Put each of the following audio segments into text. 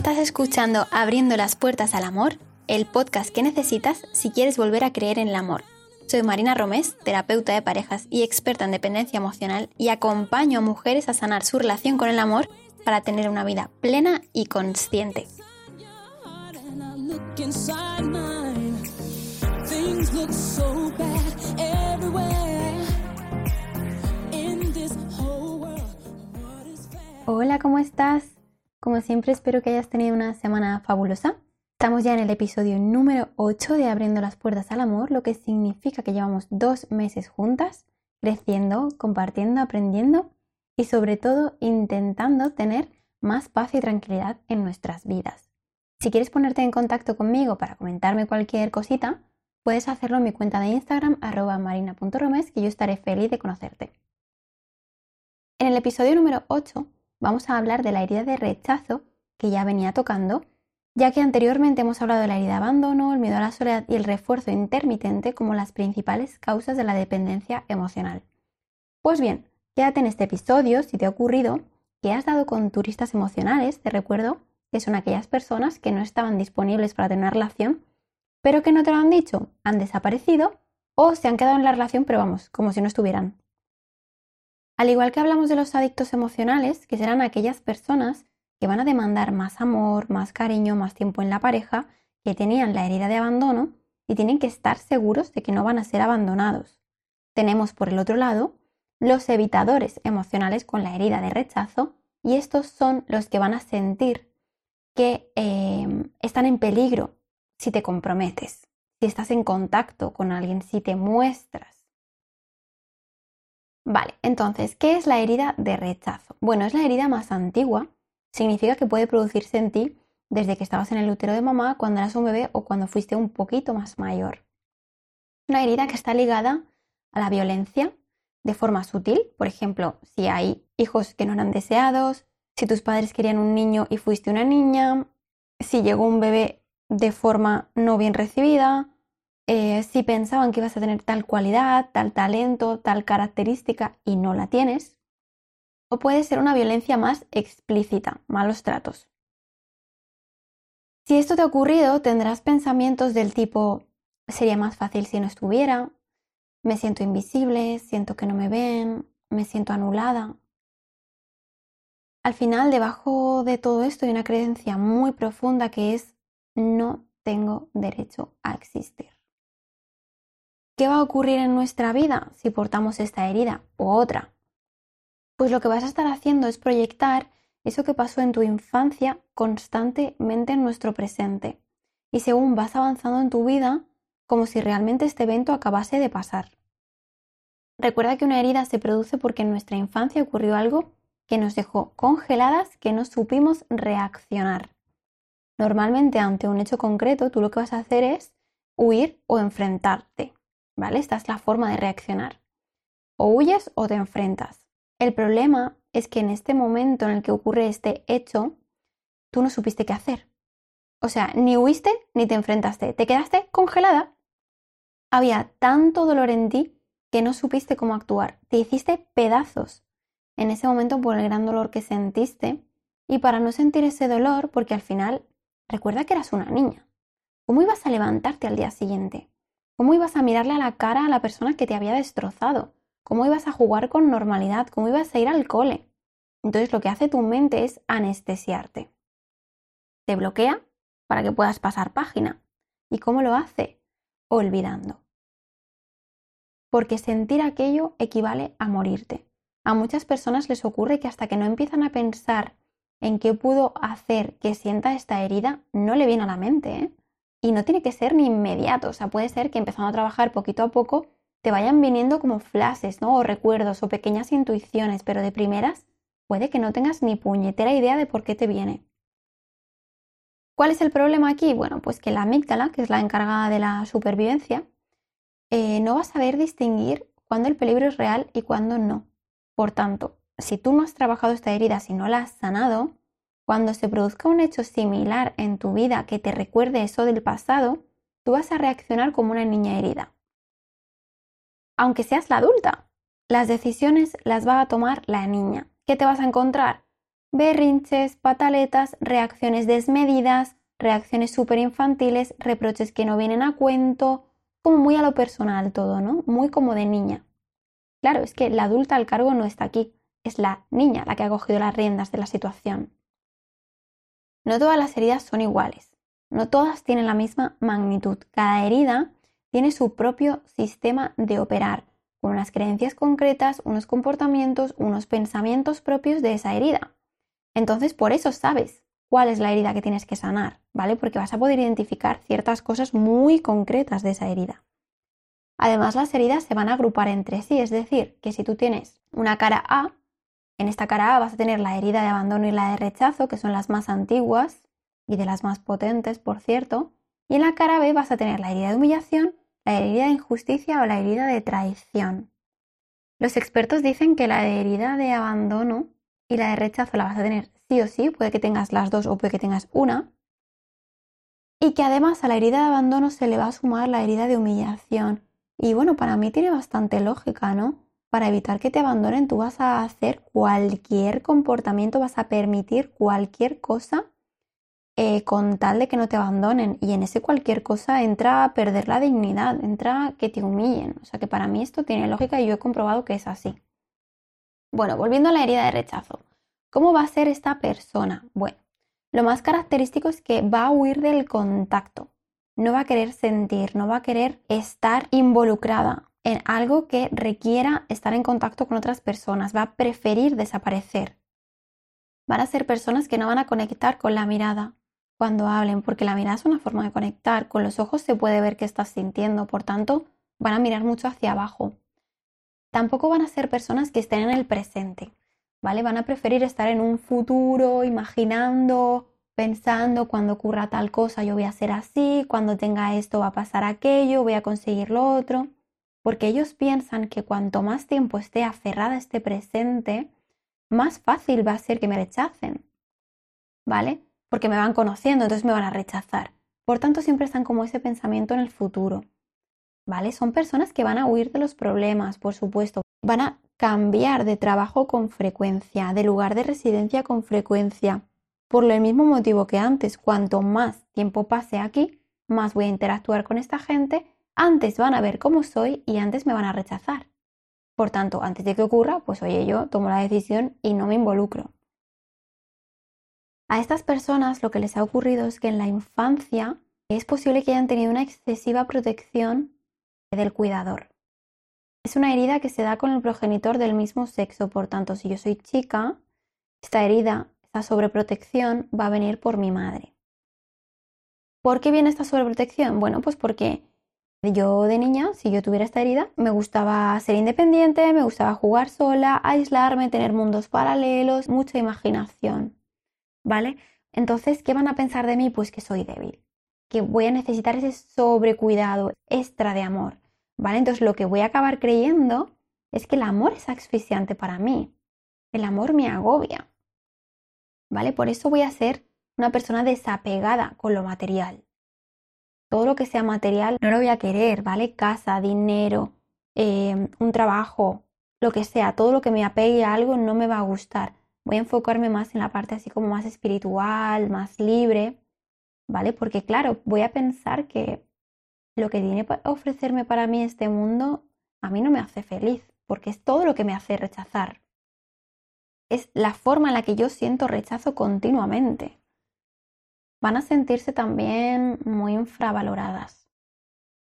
Estás escuchando Abriendo las Puertas al Amor, el podcast que necesitas si quieres volver a creer en el amor. Soy Marina Romés, terapeuta de parejas y experta en dependencia emocional, y acompaño a mujeres a sanar su relación con el amor para tener una vida plena y consciente. Hola, ¿cómo estás? Como siempre espero que hayas tenido una semana fabulosa. Estamos ya en el episodio número 8 de Abriendo las Puertas al Amor, lo que significa que llevamos dos meses juntas, creciendo, compartiendo, aprendiendo y sobre todo intentando tener más paz y tranquilidad en nuestras vidas. Si quieres ponerte en contacto conmigo para comentarme cualquier cosita, puedes hacerlo en mi cuenta de Instagram arroba marina.romes que yo estaré feliz de conocerte. En el episodio número 8 vamos a hablar de la herida de rechazo que ya venía tocando, ya que anteriormente hemos hablado de la herida de abandono, el miedo a la soledad y el refuerzo intermitente como las principales causas de la dependencia emocional. Pues bien, quédate en este episodio si te ha ocurrido que has dado con turistas emocionales, te recuerdo que son aquellas personas que no estaban disponibles para tener una relación, pero que no te lo han dicho, han desaparecido o se han quedado en la relación, pero vamos, como si no estuvieran. Al igual que hablamos de los adictos emocionales, que serán aquellas personas que van a demandar más amor, más cariño, más tiempo en la pareja, que tenían la herida de abandono y tienen que estar seguros de que no van a ser abandonados. Tenemos por el otro lado los evitadores emocionales con la herida de rechazo y estos son los que van a sentir que eh, están en peligro si te comprometes, si estás en contacto con alguien, si te muestras Vale, entonces, ¿qué es la herida de rechazo? Bueno, es la herida más antigua. Significa que puede producirse en ti desde que estabas en el útero de mamá, cuando eras un bebé o cuando fuiste un poquito más mayor. Una herida que está ligada a la violencia de forma sutil, por ejemplo, si hay hijos que no eran deseados, si tus padres querían un niño y fuiste una niña, si llegó un bebé de forma no bien recibida, eh, si pensaban que ibas a tener tal cualidad, tal talento, tal característica y no la tienes. O puede ser una violencia más explícita, malos tratos. Si esto te ha ocurrido, tendrás pensamientos del tipo, sería más fácil si no estuviera, me siento invisible, siento que no me ven, me siento anulada. Al final, debajo de todo esto hay una creencia muy profunda que es no tengo derecho a existir. ¿Qué va a ocurrir en nuestra vida si portamos esta herida o otra? Pues lo que vas a estar haciendo es proyectar eso que pasó en tu infancia constantemente en nuestro presente y según vas avanzando en tu vida como si realmente este evento acabase de pasar. Recuerda que una herida se produce porque en nuestra infancia ocurrió algo que nos dejó congeladas, que no supimos reaccionar. Normalmente ante un hecho concreto tú lo que vas a hacer es huir o enfrentarte. ¿Vale? Esta es la forma de reaccionar. O huyes o te enfrentas. El problema es que en este momento en el que ocurre este hecho, tú no supiste qué hacer. O sea, ni huiste ni te enfrentaste, te quedaste congelada. Había tanto dolor en ti que no supiste cómo actuar, te hiciste pedazos en ese momento por el gran dolor que sentiste y para no sentir ese dolor, porque al final recuerda que eras una niña. ¿Cómo ibas a levantarte al día siguiente? ¿Cómo ibas a mirarle a la cara a la persona que te había destrozado? ¿Cómo ibas a jugar con normalidad? ¿Cómo ibas a ir al cole? Entonces lo que hace tu mente es anestesiarte. Te bloquea para que puedas pasar página. ¿Y cómo lo hace? Olvidando. Porque sentir aquello equivale a morirte. A muchas personas les ocurre que hasta que no empiezan a pensar en qué pudo hacer que sienta esta herida, no le viene a la mente. ¿eh? Y no tiene que ser ni inmediato, o sea, puede ser que empezando a trabajar poquito a poco te vayan viniendo como flashes, ¿no? O recuerdos o pequeñas intuiciones, pero de primeras puede que no tengas ni puñetera idea de por qué te viene. ¿Cuál es el problema aquí? Bueno, pues que la amígdala, que es la encargada de la supervivencia, eh, no va a saber distinguir cuándo el peligro es real y cuándo no. Por tanto, si tú no has trabajado esta herida, si no la has sanado, cuando se produzca un hecho similar en tu vida que te recuerde eso del pasado, tú vas a reaccionar como una niña herida. Aunque seas la adulta, las decisiones las va a tomar la niña. ¿Qué te vas a encontrar? berrinches, pataletas, reacciones desmedidas, reacciones súper infantiles, reproches que no vienen a cuento, como muy a lo personal todo, ¿no? Muy como de niña. Claro, es que la adulta al cargo no está aquí, es la niña la que ha cogido las riendas de la situación. No todas las heridas son iguales, no todas tienen la misma magnitud. Cada herida tiene su propio sistema de operar, con unas creencias concretas, unos comportamientos, unos pensamientos propios de esa herida. Entonces, por eso sabes cuál es la herida que tienes que sanar, ¿vale? Porque vas a poder identificar ciertas cosas muy concretas de esa herida. Además, las heridas se van a agrupar entre sí, es decir, que si tú tienes una cara A, en esta cara A vas a tener la herida de abandono y la de rechazo, que son las más antiguas y de las más potentes, por cierto, y en la cara B vas a tener la herida de humillación, la herida de injusticia o la herida de traición. Los expertos dicen que la herida de abandono y la de rechazo la vas a tener sí o sí, puede que tengas las dos o puede que tengas una. Y que además a la herida de abandono se le va a sumar la herida de humillación. Y bueno, para mí tiene bastante lógica, ¿no? Para evitar que te abandonen, tú vas a hacer cualquier comportamiento, vas a permitir cualquier cosa eh, con tal de que no te abandonen. Y en ese cualquier cosa entra a perder la dignidad, entra que te humillen. O sea que para mí esto tiene lógica y yo he comprobado que es así. Bueno, volviendo a la herida de rechazo. ¿Cómo va a ser esta persona? Bueno, lo más característico es que va a huir del contacto. No va a querer sentir, no va a querer estar involucrada en algo que requiera estar en contacto con otras personas. Va a preferir desaparecer. Van a ser personas que no van a conectar con la mirada cuando hablen, porque la mirada es una forma de conectar. Con los ojos se puede ver qué estás sintiendo, por tanto, van a mirar mucho hacia abajo. Tampoco van a ser personas que estén en el presente, ¿vale? Van a preferir estar en un futuro, imaginando, pensando cuando ocurra tal cosa yo voy a ser así, cuando tenga esto va a pasar aquello, voy a conseguir lo otro, porque ellos piensan que cuanto más tiempo esté aferrada a este presente, más fácil va a ser que me rechacen, ¿vale? Porque me van conociendo, entonces me van a rechazar. Por tanto, siempre están como ese pensamiento en el futuro. ¿vale? Son personas que van a huir de los problemas, por supuesto. Van a cambiar de trabajo con frecuencia, de lugar de residencia con frecuencia. Por el mismo motivo que antes, cuanto más tiempo pase aquí, más voy a interactuar con esta gente, antes van a ver cómo soy y antes me van a rechazar. Por tanto, antes de que ocurra, pues oye, yo tomo la decisión y no me involucro. A estas personas lo que les ha ocurrido es que en la infancia es posible que hayan tenido una excesiva protección del cuidador. Es una herida que se da con el progenitor del mismo sexo, por tanto, si yo soy chica, esta herida, esta sobreprotección va a venir por mi madre. ¿Por qué viene esta sobreprotección? Bueno, pues porque yo de niña, si yo tuviera esta herida, me gustaba ser independiente, me gustaba jugar sola, aislarme, tener mundos paralelos, mucha imaginación. ¿Vale? Entonces, ¿qué van a pensar de mí? Pues que soy débil, que voy a necesitar ese sobrecuidado extra de amor. ¿Vale? Entonces lo que voy a acabar creyendo es que el amor es asfixiante para mí. El amor me agobia. ¿Vale? Por eso voy a ser una persona desapegada con lo material. Todo lo que sea material no lo voy a querer, ¿vale? Casa, dinero, eh, un trabajo, lo que sea, todo lo que me apegue a algo no me va a gustar. Voy a enfocarme más en la parte así como más espiritual, más libre, ¿vale? Porque claro, voy a pensar que lo que tiene para ofrecerme para mí este mundo a mí no me hace feliz, porque es todo lo que me hace rechazar. Es la forma en la que yo siento rechazo continuamente. Van a sentirse también muy infravaloradas.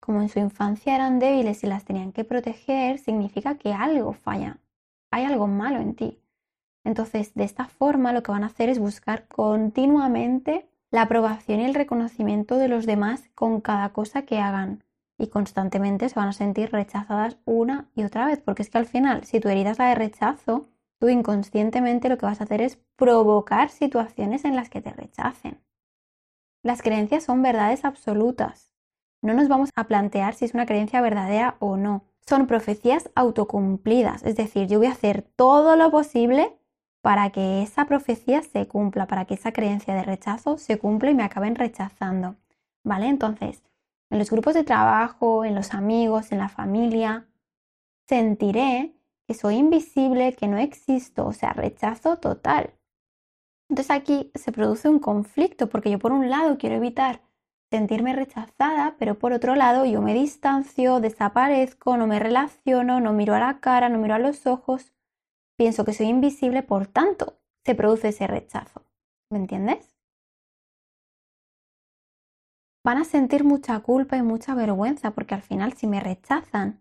Como en su infancia eran débiles y las tenían que proteger, significa que algo falla, hay algo malo en ti. Entonces, de esta forma lo que van a hacer es buscar continuamente la aprobación y el reconocimiento de los demás con cada cosa que hagan y constantemente se van a sentir rechazadas una y otra vez, porque es que al final, si tu herida es la de rechazo, tú inconscientemente lo que vas a hacer es provocar situaciones en las que te rechacen. Las creencias son verdades absolutas. No nos vamos a plantear si es una creencia verdadera o no. Son profecías autocumplidas, es decir, yo voy a hacer todo lo posible para que esa profecía se cumpla, para que esa creencia de rechazo se cumpla y me acaben rechazando. ¿Vale? Entonces, en los grupos de trabajo, en los amigos, en la familia, sentiré que soy invisible, que no existo, o sea, rechazo total. Entonces aquí se produce un conflicto porque yo por un lado quiero evitar sentirme rechazada, pero por otro lado yo me distancio, desaparezco, no me relaciono, no miro a la cara, no miro a los ojos, pienso que soy invisible, por tanto se produce ese rechazo. ¿Me entiendes? Van a sentir mucha culpa y mucha vergüenza porque al final si me rechazan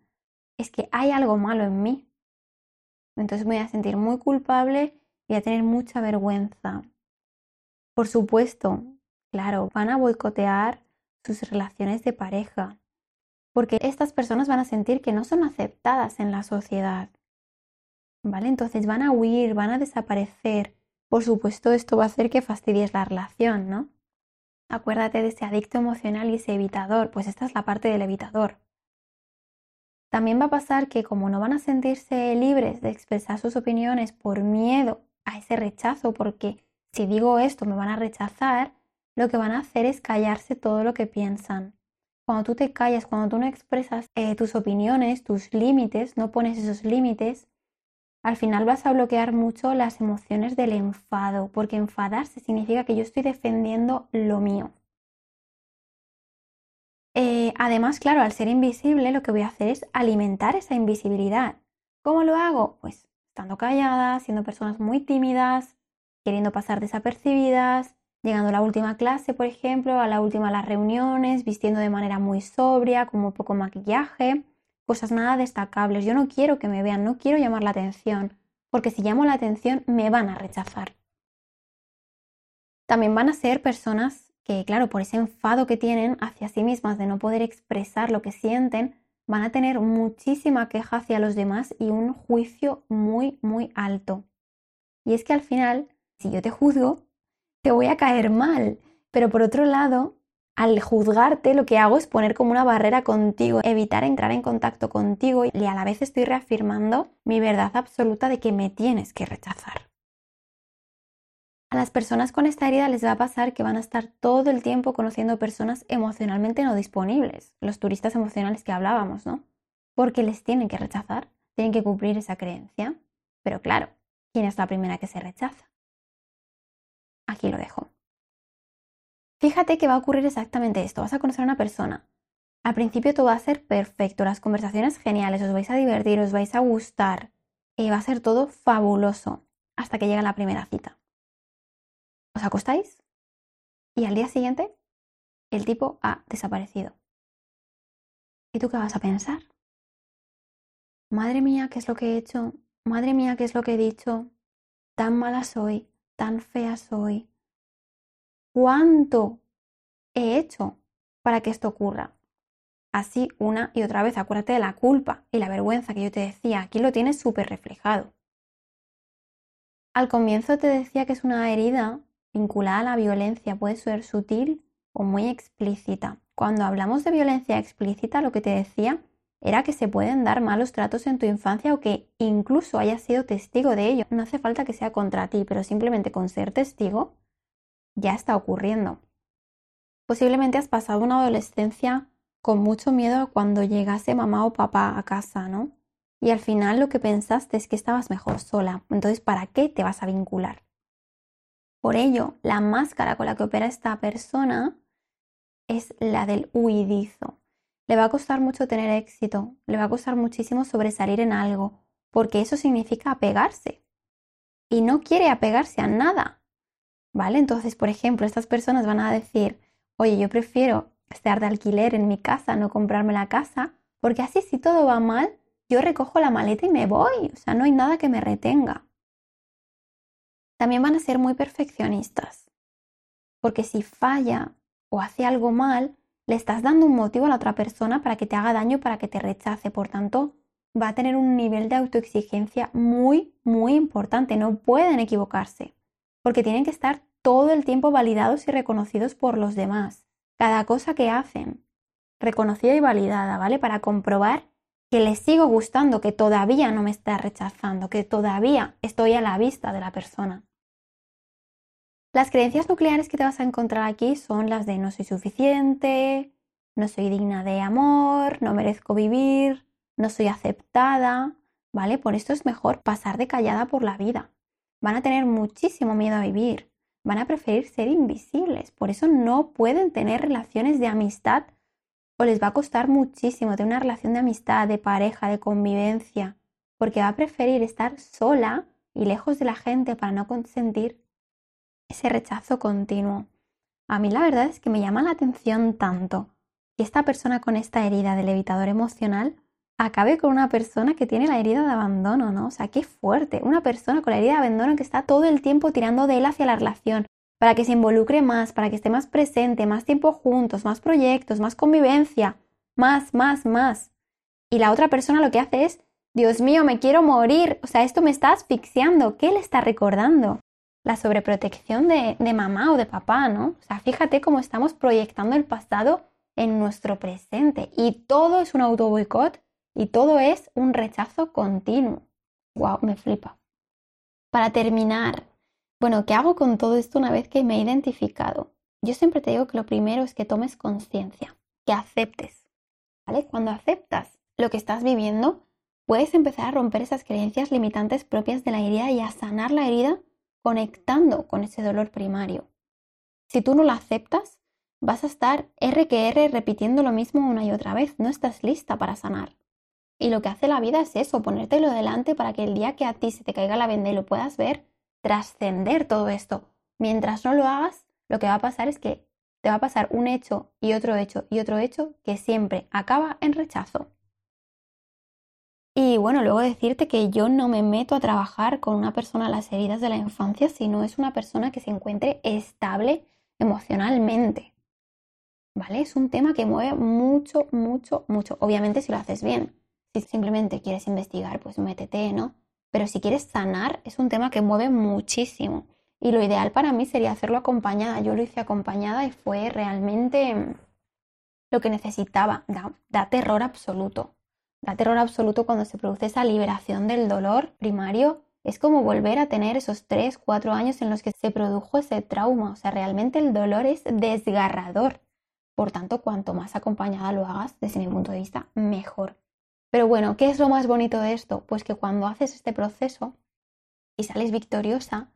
es que hay algo malo en mí. Entonces me voy a sentir muy culpable y a tener mucha vergüenza. Por supuesto, claro, van a boicotear sus relaciones de pareja, porque estas personas van a sentir que no son aceptadas en la sociedad. ¿Vale? Entonces van a huir, van a desaparecer. Por supuesto, esto va a hacer que fastidies la relación, ¿no? Acuérdate de ese adicto emocional y ese evitador, pues esta es la parte del evitador. También va a pasar que como no van a sentirse libres de expresar sus opiniones por miedo a ese rechazo, porque si digo esto me van a rechazar, lo que van a hacer es callarse todo lo que piensan. Cuando tú te callas, cuando tú no expresas eh, tus opiniones, tus límites, no pones esos límites, al final vas a bloquear mucho las emociones del enfado, porque enfadarse significa que yo estoy defendiendo lo mío. Eh, además, claro, al ser invisible lo que voy a hacer es alimentar esa invisibilidad. ¿Cómo lo hago? Pues estando callada, siendo personas muy tímidas, queriendo pasar desapercibidas, llegando a la última clase, por ejemplo, a la última de las reuniones, vistiendo de manera muy sobria, con muy poco maquillaje, cosas nada destacables. Yo no quiero que me vean, no quiero llamar la atención, porque si llamo la atención me van a rechazar. También van a ser personas que, claro, por ese enfado que tienen hacia sí mismas de no poder expresar lo que sienten, van a tener muchísima queja hacia los demás y un juicio muy, muy alto. Y es que al final, si yo te juzgo, te voy a caer mal. Pero por otro lado, al juzgarte lo que hago es poner como una barrera contigo, evitar entrar en contacto contigo y a la vez estoy reafirmando mi verdad absoluta de que me tienes que rechazar. A las personas con esta herida les va a pasar que van a estar todo el tiempo conociendo personas emocionalmente no disponibles, los turistas emocionales que hablábamos, ¿no? Porque les tienen que rechazar, tienen que cumplir esa creencia. Pero claro, ¿quién es la primera que se rechaza? Aquí lo dejo. Fíjate que va a ocurrir exactamente esto. Vas a conocer a una persona. Al principio todo va a ser perfecto, las conversaciones geniales, os vais a divertir, os vais a gustar. Y va a ser todo fabuloso hasta que llega la primera cita os acostáis y al día siguiente el tipo ha desaparecido. ¿Y tú qué vas a pensar? Madre mía, ¿qué es lo que he hecho? Madre mía, ¿qué es lo que he dicho? Tan mala soy, tan fea soy. ¿Cuánto he hecho para que esto ocurra? Así una y otra vez, acuérdate de la culpa y la vergüenza que yo te decía, aquí lo tienes súper reflejado. Al comienzo te decía que es una herida vinculada a la violencia puede ser sutil o muy explícita. Cuando hablamos de violencia explícita, lo que te decía era que se pueden dar malos tratos en tu infancia o que incluso hayas sido testigo de ello. No hace falta que sea contra ti, pero simplemente con ser testigo ya está ocurriendo. Posiblemente has pasado una adolescencia con mucho miedo cuando llegase mamá o papá a casa, ¿no? Y al final lo que pensaste es que estabas mejor sola. Entonces, ¿para qué te vas a vincular? Por ello, la máscara con la que opera esta persona es la del huidizo. Le va a costar mucho tener éxito, le va a costar muchísimo sobresalir en algo, porque eso significa apegarse. Y no quiere apegarse a nada. ¿Vale? Entonces, por ejemplo, estas personas van a decir, oye, yo prefiero estar de alquiler en mi casa, no comprarme la casa, porque así si todo va mal, yo recojo la maleta y me voy. O sea, no hay nada que me retenga también van a ser muy perfeccionistas. Porque si falla o hace algo mal, le estás dando un motivo a la otra persona para que te haga daño, para que te rechace. Por tanto, va a tener un nivel de autoexigencia muy, muy importante. No pueden equivocarse. Porque tienen que estar todo el tiempo validados y reconocidos por los demás. Cada cosa que hacen, reconocida y validada, ¿vale? Para comprobar que les sigo gustando, que todavía no me está rechazando, que todavía estoy a la vista de la persona. Las creencias nucleares que te vas a encontrar aquí son las de no soy suficiente, no soy digna de amor, no merezco vivir, no soy aceptada, ¿vale? Por esto es mejor pasar de callada por la vida. Van a tener muchísimo miedo a vivir, van a preferir ser invisibles. Por eso no pueden tener relaciones de amistad o les va a costar muchísimo tener una relación de amistad, de pareja, de convivencia, porque va a preferir estar sola y lejos de la gente para no consentir ese rechazo continuo. A mí la verdad es que me llama la atención tanto que esta persona con esta herida del evitador emocional acabe con una persona que tiene la herida de abandono, ¿no? O sea, qué fuerte. Una persona con la herida de abandono que está todo el tiempo tirando de él hacia la relación, para que se involucre más, para que esté más presente, más tiempo juntos, más proyectos, más convivencia, más, más, más. Y la otra persona lo que hace es, Dios mío, me quiero morir, o sea, esto me está asfixiando, ¿qué le está recordando? La sobreprotección de, de mamá o de papá, ¿no? O sea, fíjate cómo estamos proyectando el pasado en nuestro presente y todo es un auto boicot y todo es un rechazo continuo. ¡Wow! Me flipa. Para terminar, bueno, ¿qué hago con todo esto una vez que me he identificado? Yo siempre te digo que lo primero es que tomes conciencia, que aceptes. ¿Vale? Cuando aceptas lo que estás viviendo, puedes empezar a romper esas creencias limitantes propias de la herida y a sanar la herida conectando con ese dolor primario. Si tú no la aceptas, vas a estar R que R repitiendo lo mismo una y otra vez. No estás lista para sanar. Y lo que hace la vida es eso, ponértelo delante para que el día que a ti se te caiga la venda y lo puedas ver, trascender todo esto. Mientras no lo hagas, lo que va a pasar es que te va a pasar un hecho y otro hecho y otro hecho que siempre acaba en rechazo. Y bueno, luego decirte que yo no me meto a trabajar con una persona las heridas de la infancia si no es una persona que se encuentre estable emocionalmente. ¿Vale? Es un tema que mueve mucho, mucho, mucho. Obviamente si lo haces bien. Si simplemente quieres investigar, pues métete, ¿no? Pero si quieres sanar, es un tema que mueve muchísimo. Y lo ideal para mí sería hacerlo acompañada. Yo lo hice acompañada y fue realmente mm, lo que necesitaba. Da, terror absoluto. Da terror absoluto cuando se produce esa liberación del dolor primario. Es como volver a tener esos 3, 4 años en los que se produjo ese trauma. O sea, realmente el dolor es desgarrador. Por tanto, cuanto más acompañada lo hagas, desde mi punto de vista, mejor. Pero bueno, ¿qué es lo más bonito de esto? Pues que cuando haces este proceso y sales victoriosa,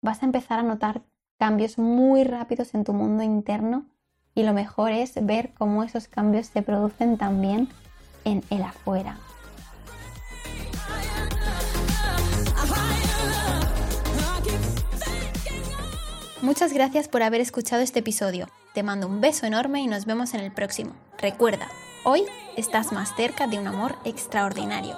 vas a empezar a notar cambios muy rápidos en tu mundo interno y lo mejor es ver cómo esos cambios se producen también en el afuera. Muchas gracias por haber escuchado este episodio. Te mando un beso enorme y nos vemos en el próximo. Recuerda, Hoy estás más cerca de un amor extraordinario.